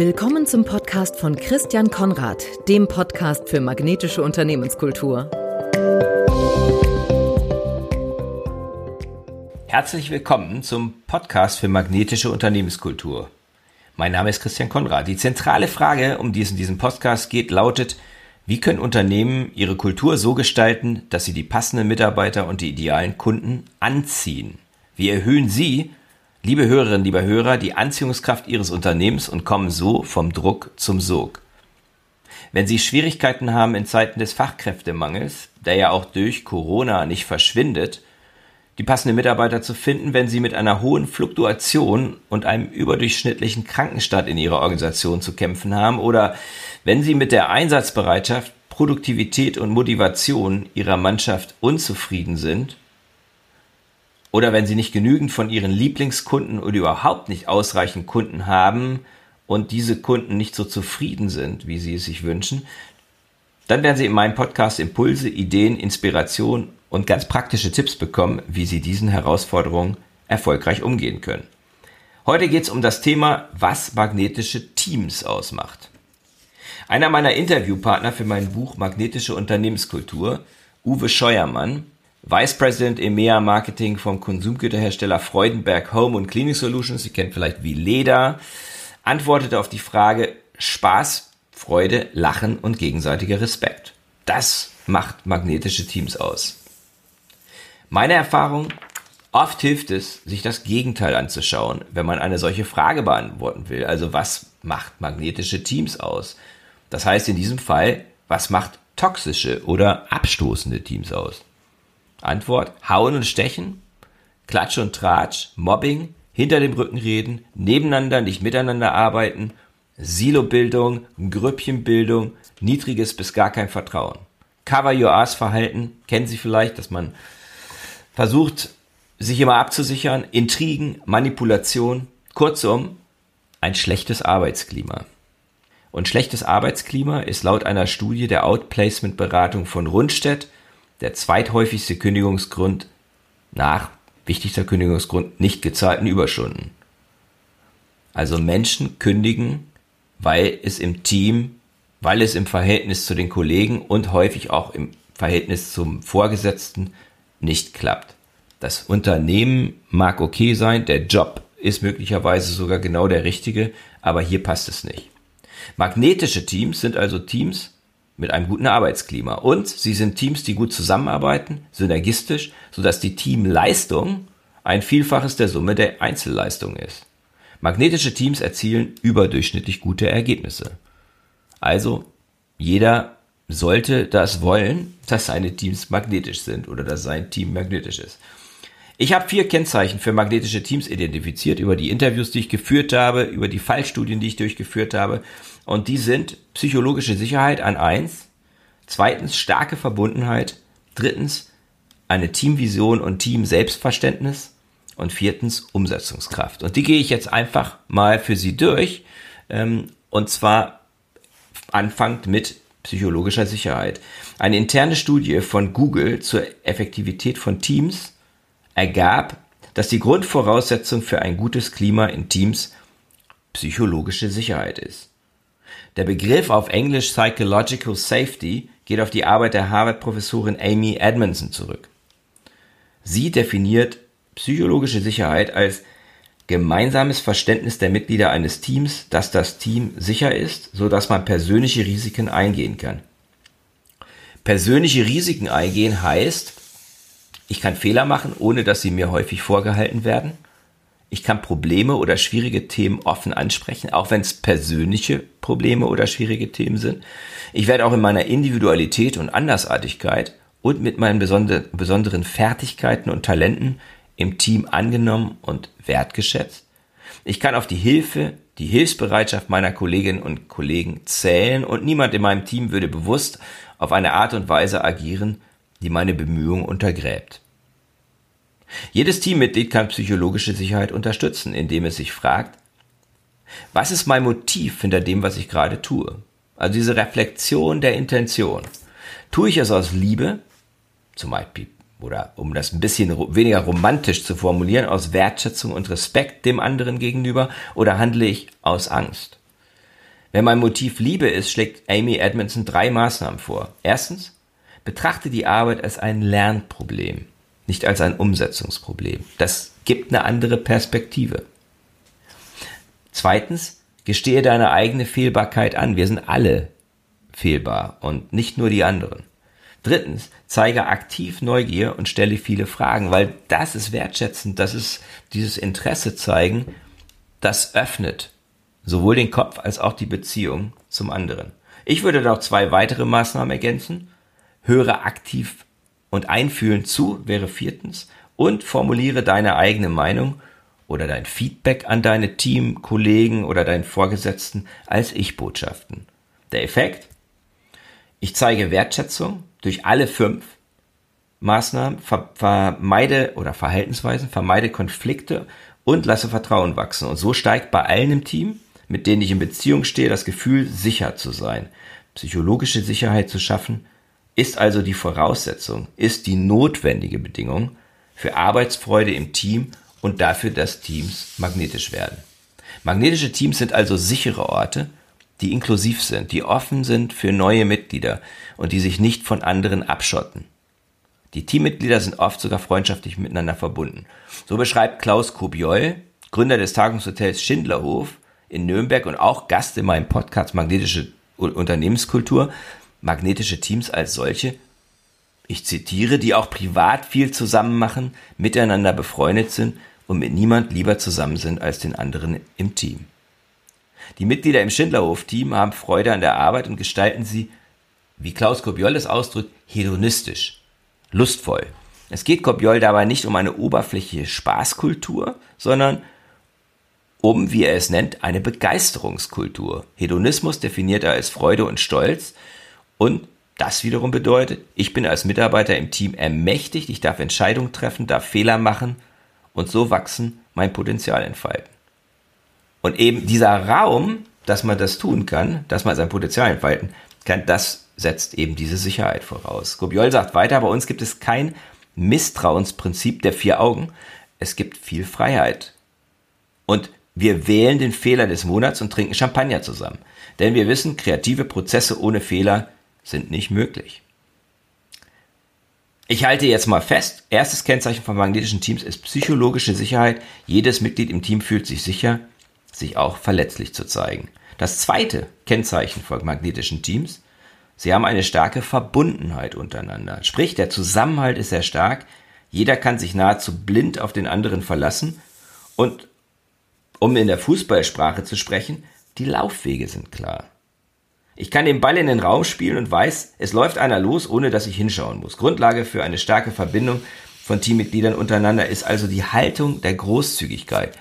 Willkommen zum Podcast von Christian Konrad, dem Podcast für magnetische Unternehmenskultur. Herzlich willkommen zum Podcast für magnetische Unternehmenskultur. Mein Name ist Christian Konrad. Die zentrale Frage, um die es in diesem Podcast geht, lautet, wie können Unternehmen ihre Kultur so gestalten, dass sie die passenden Mitarbeiter und die idealen Kunden anziehen? Wie erhöhen Sie Liebe Hörerinnen, lieber Hörer, die Anziehungskraft Ihres Unternehmens und kommen so vom Druck zum Sog. Wenn Sie Schwierigkeiten haben in Zeiten des Fachkräftemangels, der ja auch durch Corona nicht verschwindet, die passenden Mitarbeiter zu finden, wenn Sie mit einer hohen Fluktuation und einem überdurchschnittlichen Krankenstand in Ihrer Organisation zu kämpfen haben oder wenn Sie mit der Einsatzbereitschaft, Produktivität und Motivation Ihrer Mannschaft unzufrieden sind, oder wenn Sie nicht genügend von Ihren Lieblingskunden oder überhaupt nicht ausreichend Kunden haben und diese Kunden nicht so zufrieden sind, wie Sie es sich wünschen, dann werden Sie in meinem Podcast Impulse, Ideen, Inspiration und ganz praktische Tipps bekommen, wie Sie diesen Herausforderungen erfolgreich umgehen können. Heute geht es um das Thema, was magnetische Teams ausmacht. Einer meiner Interviewpartner für mein Buch Magnetische Unternehmenskultur, Uwe Scheuermann, Vice President EMEA Marketing vom Konsumgüterhersteller Freudenberg Home und Cleaning Solutions, Sie kennt vielleicht wie Leder, antwortete auf die Frage Spaß, Freude, Lachen und gegenseitiger Respekt. Das macht magnetische Teams aus. Meine Erfahrung, oft hilft es, sich das Gegenteil anzuschauen, wenn man eine solche Frage beantworten will. Also was macht magnetische Teams aus? Das heißt in diesem Fall, was macht toxische oder abstoßende Teams aus? Antwort, hauen und stechen, Klatsch und Tratsch, Mobbing, hinter dem Rücken reden, nebeneinander, nicht miteinander arbeiten, Silobildung, Grüppchenbildung, niedriges bis gar kein Vertrauen. Cover Your Ass Verhalten, kennen Sie vielleicht, dass man versucht, sich immer abzusichern, Intrigen, Manipulation, kurzum, ein schlechtes Arbeitsklima. Und schlechtes Arbeitsklima ist laut einer Studie der Outplacement Beratung von Rundstedt der zweithäufigste Kündigungsgrund nach wichtigster Kündigungsgrund nicht gezahlten Überstunden. Also Menschen kündigen, weil es im Team, weil es im Verhältnis zu den Kollegen und häufig auch im Verhältnis zum Vorgesetzten nicht klappt. Das Unternehmen mag okay sein, der Job ist möglicherweise sogar genau der richtige, aber hier passt es nicht. Magnetische Teams sind also Teams, mit einem guten Arbeitsklima. Und sie sind Teams, die gut zusammenarbeiten, synergistisch, sodass die Teamleistung ein Vielfaches der Summe der Einzelleistung ist. Magnetische Teams erzielen überdurchschnittlich gute Ergebnisse. Also, jeder sollte das wollen, dass seine Teams magnetisch sind oder dass sein Team magnetisch ist. Ich habe vier Kennzeichen für magnetische Teams identifiziert über die Interviews, die ich geführt habe, über die Fallstudien, die ich durchgeführt habe. Und die sind psychologische Sicherheit an eins, zweitens starke Verbundenheit, drittens eine Teamvision und Team-Selbstverständnis und viertens Umsetzungskraft. Und die gehe ich jetzt einfach mal für Sie durch. Ähm, und zwar anfangend mit psychologischer Sicherheit. Eine interne Studie von Google zur Effektivität von Teams ergab, dass die Grundvoraussetzung für ein gutes Klima in Teams psychologische Sicherheit ist. Der Begriff auf Englisch Psychological Safety geht auf die Arbeit der Harvard-Professorin Amy Edmondson zurück. Sie definiert psychologische Sicherheit als gemeinsames Verständnis der Mitglieder eines Teams, dass das Team sicher ist, so dass man persönliche Risiken eingehen kann. Persönliche Risiken eingehen heißt, ich kann Fehler machen, ohne dass sie mir häufig vorgehalten werden. Ich kann Probleme oder schwierige Themen offen ansprechen, auch wenn es persönliche Probleme oder schwierige Themen sind. Ich werde auch in meiner Individualität und Andersartigkeit und mit meinen besonderen Fertigkeiten und Talenten im Team angenommen und wertgeschätzt. Ich kann auf die Hilfe, die Hilfsbereitschaft meiner Kolleginnen und Kollegen zählen und niemand in meinem Team würde bewusst auf eine Art und Weise agieren, die meine Bemühungen untergräbt. Jedes Teammitglied kann psychologische Sicherheit unterstützen, indem es sich fragt, was ist mein Motiv hinter dem, was ich gerade tue? Also diese Reflexion der Intention. Tue ich es aus Liebe, zum Beispiel, oder um das ein bisschen weniger romantisch zu formulieren, aus Wertschätzung und Respekt dem anderen gegenüber, oder handle ich aus Angst? Wenn mein Motiv Liebe ist, schlägt Amy Edmondson drei Maßnahmen vor. Erstens, betrachte die Arbeit als ein Lernproblem, nicht als ein Umsetzungsproblem. Das gibt eine andere Perspektive. Zweitens, gestehe deine eigene Fehlbarkeit an. Wir sind alle fehlbar und nicht nur die anderen. Drittens, zeige aktiv Neugier und stelle viele Fragen, weil das ist wertschätzend, das ist dieses Interesse zeigen, das öffnet sowohl den Kopf als auch die Beziehung zum anderen. Ich würde noch zwei weitere Maßnahmen ergänzen. Höre aktiv und einfühlend zu wäre viertens und formuliere deine eigene Meinung oder dein Feedback an deine Teamkollegen oder deinen Vorgesetzten als Ich-Botschaften. Der Effekt? Ich zeige Wertschätzung durch alle fünf Maßnahmen, vermeide oder Verhaltensweisen, vermeide Konflikte und lasse Vertrauen wachsen. Und so steigt bei allen im Team, mit denen ich in Beziehung stehe, das Gefühl, sicher zu sein. Psychologische Sicherheit zu schaffen, ist also die Voraussetzung, ist die notwendige Bedingung für Arbeitsfreude im Team und dafür, dass Teams magnetisch werden. Magnetische Teams sind also sichere Orte, die inklusiv sind, die offen sind für neue Mitglieder und die sich nicht von anderen abschotten. Die Teammitglieder sind oft sogar freundschaftlich miteinander verbunden. So beschreibt Klaus Kobiol, Gründer des Tagungshotels Schindlerhof in Nürnberg und auch Gast in meinem Podcast Magnetische Unternehmenskultur, magnetische Teams als solche, ich zitiere, die auch privat viel zusammen machen, miteinander befreundet sind und mit niemand lieber zusammen sind als den anderen im Team. Die Mitglieder im Schindlerhof-Team haben Freude an der Arbeit und gestalten sie, wie Klaus Kobiol es ausdrückt, hedonistisch, lustvoll. Es geht Kobiol dabei nicht um eine oberflächliche Spaßkultur, sondern um, wie er es nennt, eine Begeisterungskultur. Hedonismus definiert er als Freude und Stolz und das wiederum bedeutet, ich bin als Mitarbeiter im Team ermächtigt, ich darf Entscheidungen treffen, darf Fehler machen und so wachsen, mein Potenzial entfalten. Und eben dieser Raum, dass man das tun kann, dass man sein Potenzial entfalten kann, das setzt eben diese Sicherheit voraus. Gobiol sagt weiter, bei uns gibt es kein Misstrauensprinzip der vier Augen. Es gibt viel Freiheit. Und wir wählen den Fehler des Monats und trinken Champagner zusammen. Denn wir wissen, kreative Prozesse ohne Fehler sind nicht möglich. Ich halte jetzt mal fest, erstes Kennzeichen von magnetischen Teams ist psychologische Sicherheit. Jedes Mitglied im Team fühlt sich sicher, sich auch verletzlich zu zeigen. Das zweite Kennzeichen von magnetischen Teams, sie haben eine starke Verbundenheit untereinander. Sprich, der Zusammenhalt ist sehr stark, jeder kann sich nahezu blind auf den anderen verlassen und, um in der Fußballsprache zu sprechen, die Laufwege sind klar. Ich kann den Ball in den Raum spielen und weiß, es läuft einer los, ohne dass ich hinschauen muss. Grundlage für eine starke Verbindung von Teammitgliedern untereinander ist also die Haltung der Großzügigkeit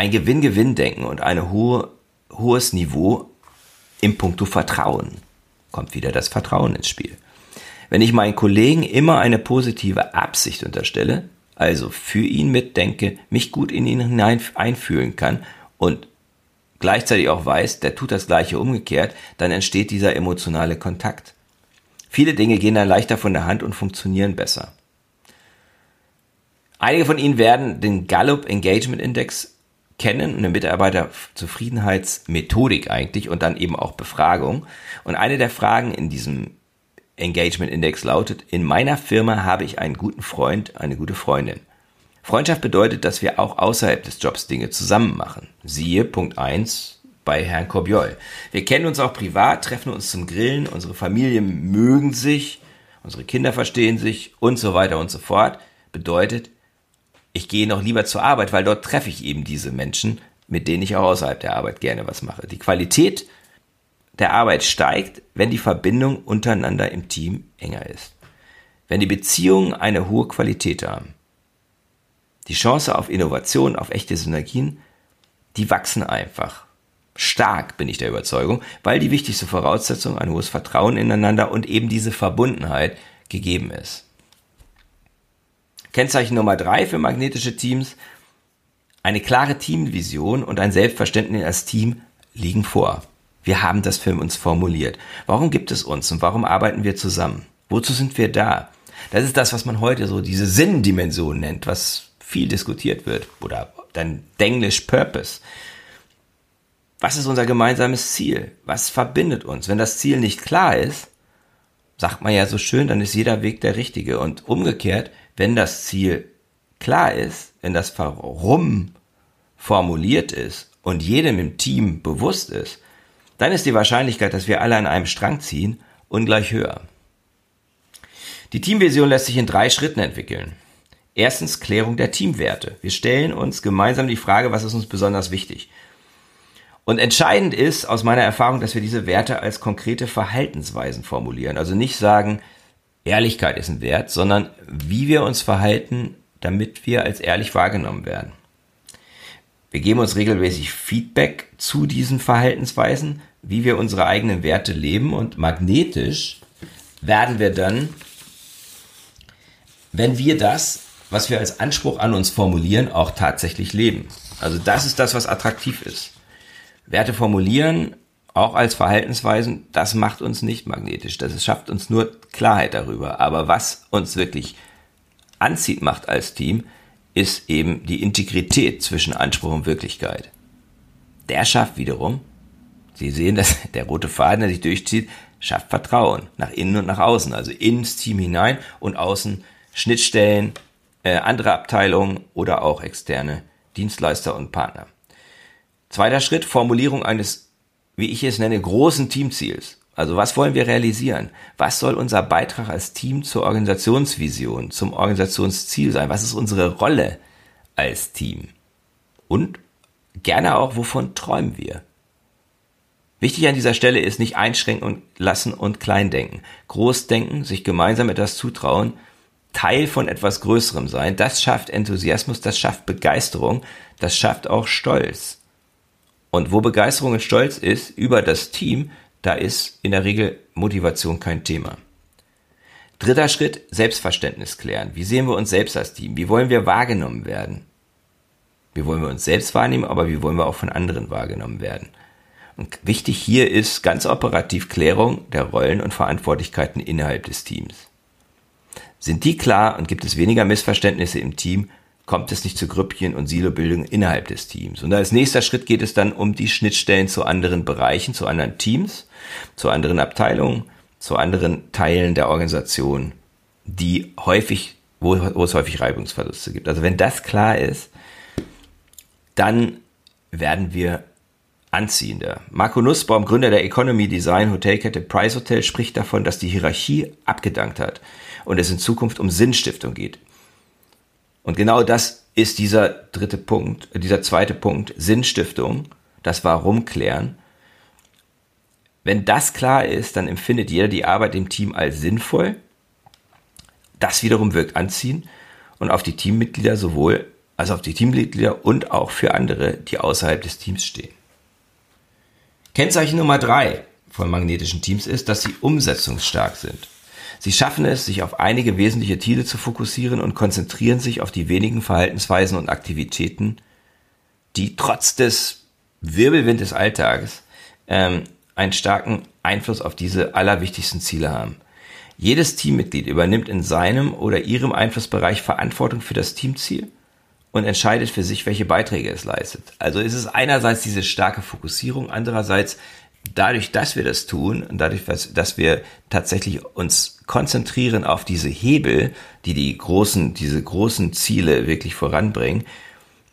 ein Gewinn-Gewinn-Denken und ein hohe, hohes Niveau im Punkto Vertrauen. Kommt wieder das Vertrauen ins Spiel. Wenn ich meinen Kollegen immer eine positive Absicht unterstelle, also für ihn mitdenke, mich gut in ihn hinein einfühlen kann und gleichzeitig auch weiß, der tut das gleiche umgekehrt, dann entsteht dieser emotionale Kontakt. Viele Dinge gehen dann leichter von der Hand und funktionieren besser. Einige von Ihnen werden den Gallup Engagement Index kennen, eine Mitarbeiterzufriedenheitsmethodik eigentlich und dann eben auch Befragung. Und eine der Fragen in diesem Engagement Index lautet, in meiner Firma habe ich einen guten Freund, eine gute Freundin. Freundschaft bedeutet, dass wir auch außerhalb des Jobs Dinge zusammen machen. Siehe Punkt 1 bei Herrn Korbiol. Wir kennen uns auch privat, treffen uns zum Grillen, unsere Familien mögen sich, unsere Kinder verstehen sich und so weiter und so fort. Bedeutet, ich gehe noch lieber zur Arbeit, weil dort treffe ich eben diese Menschen, mit denen ich auch außerhalb der Arbeit gerne was mache. Die Qualität der Arbeit steigt, wenn die Verbindung untereinander im Team enger ist. Wenn die Beziehungen eine hohe Qualität haben. Die Chance auf Innovation, auf echte Synergien, die wachsen einfach. Stark bin ich der Überzeugung, weil die wichtigste Voraussetzung ein hohes Vertrauen ineinander und eben diese Verbundenheit gegeben ist. Kennzeichen Nummer drei für magnetische Teams. Eine klare Teamvision und ein Selbstverständnis als Team liegen vor. Wir haben das für uns formuliert. Warum gibt es uns und warum arbeiten wir zusammen? Wozu sind wir da? Das ist das, was man heute so diese Sinndimension nennt, was viel diskutiert wird. Oder dann Denglisch Purpose. Was ist unser gemeinsames Ziel? Was verbindet uns? Wenn das Ziel nicht klar ist, sagt man ja so schön, dann ist jeder Weg der richtige. Und umgekehrt, wenn das Ziel klar ist, wenn das Warum formuliert ist und jedem im Team bewusst ist, dann ist die Wahrscheinlichkeit, dass wir alle an einem Strang ziehen, ungleich höher. Die Teamvision lässt sich in drei Schritten entwickeln. Erstens Klärung der Teamwerte. Wir stellen uns gemeinsam die Frage, was ist uns besonders wichtig. Und entscheidend ist aus meiner Erfahrung, dass wir diese Werte als konkrete Verhaltensweisen formulieren. Also nicht sagen, Ehrlichkeit ist ein Wert, sondern wie wir uns verhalten, damit wir als ehrlich wahrgenommen werden. Wir geben uns regelmäßig Feedback zu diesen Verhaltensweisen, wie wir unsere eigenen Werte leben und magnetisch werden wir dann, wenn wir das, was wir als Anspruch an uns formulieren, auch tatsächlich leben. Also das ist das, was attraktiv ist. Werte formulieren, auch als Verhaltensweisen, das macht uns nicht magnetisch. Das schafft uns nur Klarheit darüber. Aber was uns wirklich anzieht macht als Team, ist eben die Integrität zwischen Anspruch und Wirklichkeit. Der schafft wiederum, Sie sehen, dass der rote Faden, der sich durchzieht, schafft Vertrauen nach innen und nach außen, also ins Team hinein und außen Schnittstellen, äh, andere Abteilungen oder auch externe Dienstleister und Partner. Zweiter Schritt, Formulierung eines, wie ich es nenne, großen Teamziels. Also was wollen wir realisieren? Was soll unser Beitrag als Team zur Organisationsvision, zum Organisationsziel sein? Was ist unsere Rolle als Team? Und gerne auch, wovon träumen wir? Wichtig an dieser Stelle ist nicht einschränken lassen und klein denken. Groß denken, sich gemeinsam etwas zutrauen, Teil von etwas Größerem sein, das schafft Enthusiasmus, das schafft Begeisterung, das schafft auch Stolz. Und wo Begeisterung und Stolz ist über das Team, da ist in der Regel Motivation kein Thema. Dritter Schritt, Selbstverständnis klären. Wie sehen wir uns selbst als Team? Wie wollen wir wahrgenommen werden? Wie wollen wir uns selbst wahrnehmen, aber wie wollen wir auch von anderen wahrgenommen werden? Und wichtig hier ist ganz operativ Klärung der Rollen und Verantwortlichkeiten innerhalb des Teams. Sind die klar und gibt es weniger Missverständnisse im Team, kommt es nicht zu Grüppchen und Silobildung innerhalb des Teams. Und als nächster Schritt geht es dann um die Schnittstellen zu anderen Bereichen, zu anderen Teams, zu anderen Abteilungen, zu anderen Teilen der Organisation, die häufig, wo, wo es häufig Reibungsverluste gibt. Also wenn das klar ist, dann werden wir anziehender. Marco Nussbaum, Gründer der Economy Design Hotelkette Price Hotel, spricht davon, dass die Hierarchie abgedankt hat und es in Zukunft um Sinnstiftung geht. Und genau das ist dieser dritte Punkt, dieser zweite Punkt, Sinnstiftung, das Warum klären. Wenn das klar ist, dann empfindet jeder die Arbeit im Team als sinnvoll. Das wiederum wirkt anziehen und auf die Teammitglieder sowohl als auf die Teammitglieder und auch für andere, die außerhalb des Teams stehen. Kennzeichen Nummer drei von magnetischen Teams ist, dass sie umsetzungsstark sind. Sie schaffen es, sich auf einige wesentliche Ziele zu fokussieren und konzentrieren sich auf die wenigen Verhaltensweisen und Aktivitäten, die trotz des Wirbelwind des Alltages ähm, einen starken Einfluss auf diese allerwichtigsten Ziele haben. Jedes Teammitglied übernimmt in seinem oder ihrem Einflussbereich Verantwortung für das Teamziel und entscheidet für sich, welche Beiträge es leistet. Also ist es einerseits diese starke Fokussierung, andererseits dadurch, dass wir das tun und dadurch, dass wir tatsächlich uns konzentrieren auf diese Hebel, die die großen, diese großen Ziele wirklich voranbringen,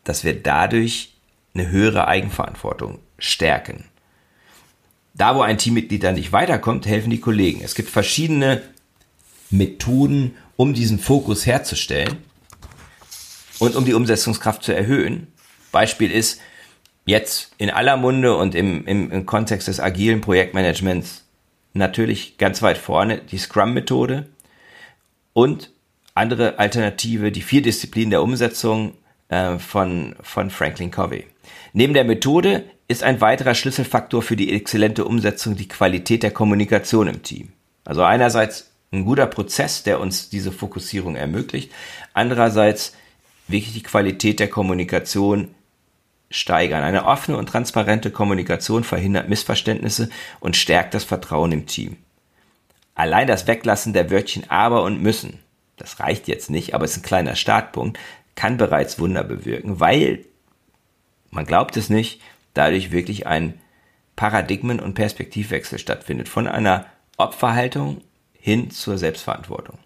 dass wir dadurch eine höhere Eigenverantwortung stärken. Da, wo ein Teammitglied dann nicht weiterkommt, helfen die Kollegen. Es gibt verschiedene Methoden, um diesen Fokus herzustellen und um die Umsetzungskraft zu erhöhen. Beispiel ist, jetzt in aller Munde und im, im, im Kontext des agilen Projektmanagements natürlich ganz weit vorne die Scrum-Methode und andere Alternative, die vier Disziplinen der Umsetzung äh, von, von Franklin Covey. Neben der Methode ist ein weiterer Schlüsselfaktor für die exzellente Umsetzung die Qualität der Kommunikation im Team. Also einerseits ein guter Prozess, der uns diese Fokussierung ermöglicht, andererseits wirklich die Qualität der Kommunikation steigern. Eine offene und transparente Kommunikation verhindert Missverständnisse und stärkt das Vertrauen im Team. Allein das Weglassen der Wörtchen aber und müssen, das reicht jetzt nicht, aber ist ein kleiner Startpunkt, kann bereits Wunder bewirken, weil, man glaubt es nicht, dadurch wirklich ein Paradigmen- und Perspektivwechsel stattfindet, von einer Opferhaltung hin zur Selbstverantwortung.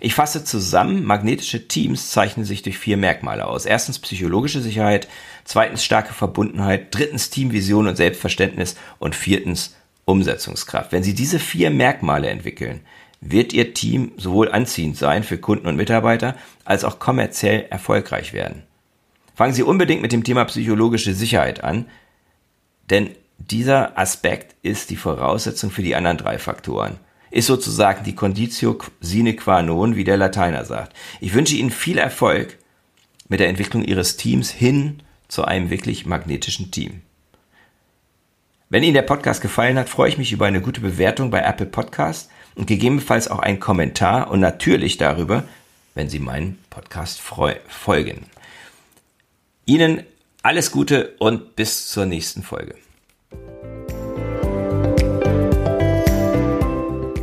Ich fasse zusammen, magnetische Teams zeichnen sich durch vier Merkmale aus. Erstens psychologische Sicherheit, zweitens starke Verbundenheit, drittens Teamvision und Selbstverständnis und viertens Umsetzungskraft. Wenn Sie diese vier Merkmale entwickeln, wird Ihr Team sowohl anziehend sein für Kunden und Mitarbeiter als auch kommerziell erfolgreich werden. Fangen Sie unbedingt mit dem Thema psychologische Sicherheit an, denn dieser Aspekt ist die Voraussetzung für die anderen drei Faktoren. Ist sozusagen die Conditio sine qua non, wie der Lateiner sagt. Ich wünsche Ihnen viel Erfolg mit der Entwicklung Ihres Teams hin zu einem wirklich magnetischen Team. Wenn Ihnen der Podcast gefallen hat, freue ich mich über eine gute Bewertung bei Apple Podcast und gegebenenfalls auch einen Kommentar und natürlich darüber, wenn Sie meinen Podcast folgen. Ihnen alles Gute und bis zur nächsten Folge.